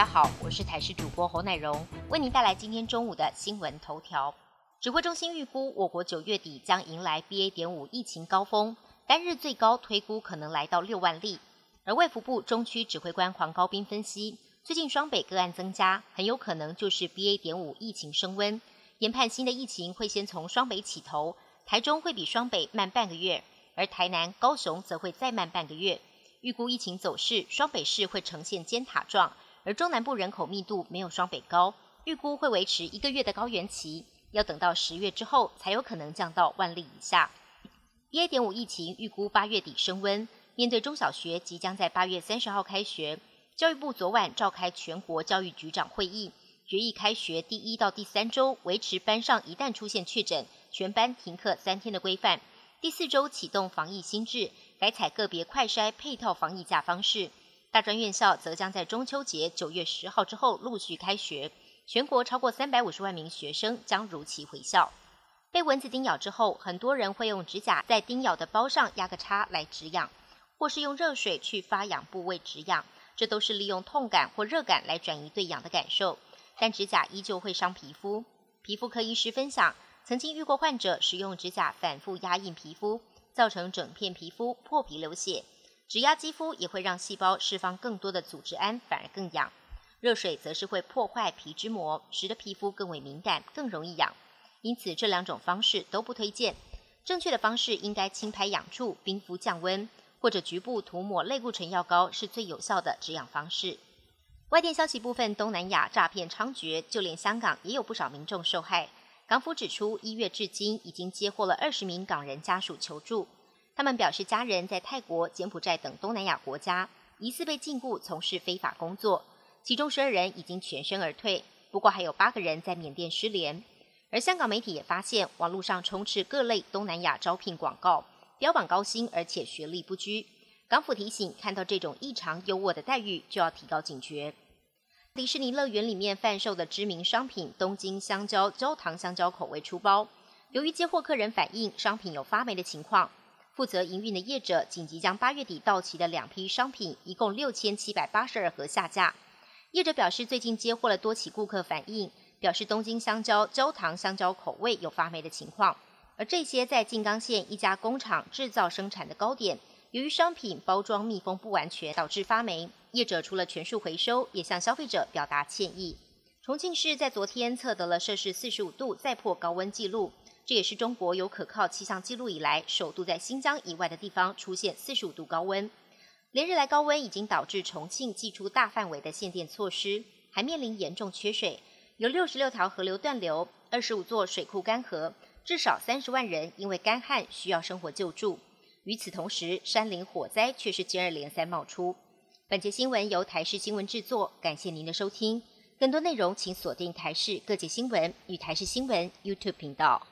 大家好我是台视主播侯乃荣，为您带来今天中午的新闻头条。指挥中心预估，我国九月底将迎来 BA. 点五疫情高峰，单日最高推估可能来到六万例。而卫福部中区指挥官黄高斌分析，最近双北个案增加，很有可能就是 BA. 点五疫情升温。研判新的疫情会先从双北起头，台中会比双北慢半个月，而台南、高雄则会再慢半个月。预估疫情走势，双北市会呈现尖塔状，而中南部人口密度没有双北高，预估会维持一个月的高原期，要等到十月之后才有可能降到万例以下。BA. 点五疫情预估八月底升温，面对中小学即将在八月三十号开学，教育部昨晚召开全国教育局长会议，决议开学第一到第三周维持班上一旦出现确诊，全班停课三天的规范。第四周启动防疫新制，改采个别快筛配套防疫假方式。大专院校则将在中秋节九月十号之后陆续开学，全国超过三百五十万名学生将如期回校。被蚊子叮咬之后，很多人会用指甲在叮咬的包上压个叉来止痒，或是用热水去发痒部位止痒，这都是利用痛感或热感来转移对痒的感受。但指甲依旧会伤皮肤。皮肤科医师分享。曾经遇过患者使用指甲反复压印皮肤，造成整片皮肤破皮流血。指压肌肤也会让细胞释放更多的组织胺，反而更痒。热水则是会破坏皮脂膜，使得皮肤更为敏感，更容易痒。因此这两种方式都不推荐。正确的方式应该轻拍痒处，冰敷降温，或者局部涂抹类固醇药膏是最有效的止痒方式。外电消息部分，东南亚诈骗猖獗，就连香港也有不少民众受害。港府指出，一月至今已经接获了二十名港人家属求助。他们表示，家人在泰国、柬埔寨等东南亚国家疑似被禁锢从事非法工作，其中十二人已经全身而退，不过还有八个人在缅甸失联。而香港媒体也发现，网络上充斥各类东南亚招聘广告，标榜高薪，而且学历不拘。港府提醒，看到这种异常优渥的待遇，就要提高警觉。迪士尼乐园里面贩售的知名商品东京香蕉焦糖香蕉口味出包，由于接货客人反映商品有发霉的情况，负责营运的业者紧急将八月底到期的两批商品，一共六千七百八十二盒下架。业者表示，最近接获了多起顾客反映，表示东京香蕉焦糖香蕉口味有发霉的情况，而这些在静冈县一家工厂制造生产的糕点。由于商品包装密封不完全，导致发霉，业者除了全数回收，也向消费者表达歉意。重庆市在昨天测得了摄氏四十五度，再破高温纪录，这也是中国有可靠气象记录以来首度在新疆以外的地方出现四十五度高温。连日来高温已经导致重庆祭出大范围的限电措施，还面临严重缺水，有六十六条河流断流，二十五座水库干涸，至少三十万人因为干旱需要生活救助。与此同时，山林火灾却是接二连三冒出。本节新闻由台视新闻制作，感谢您的收听。更多内容请锁定台视各界新闻与台视新闻 YouTube 频道。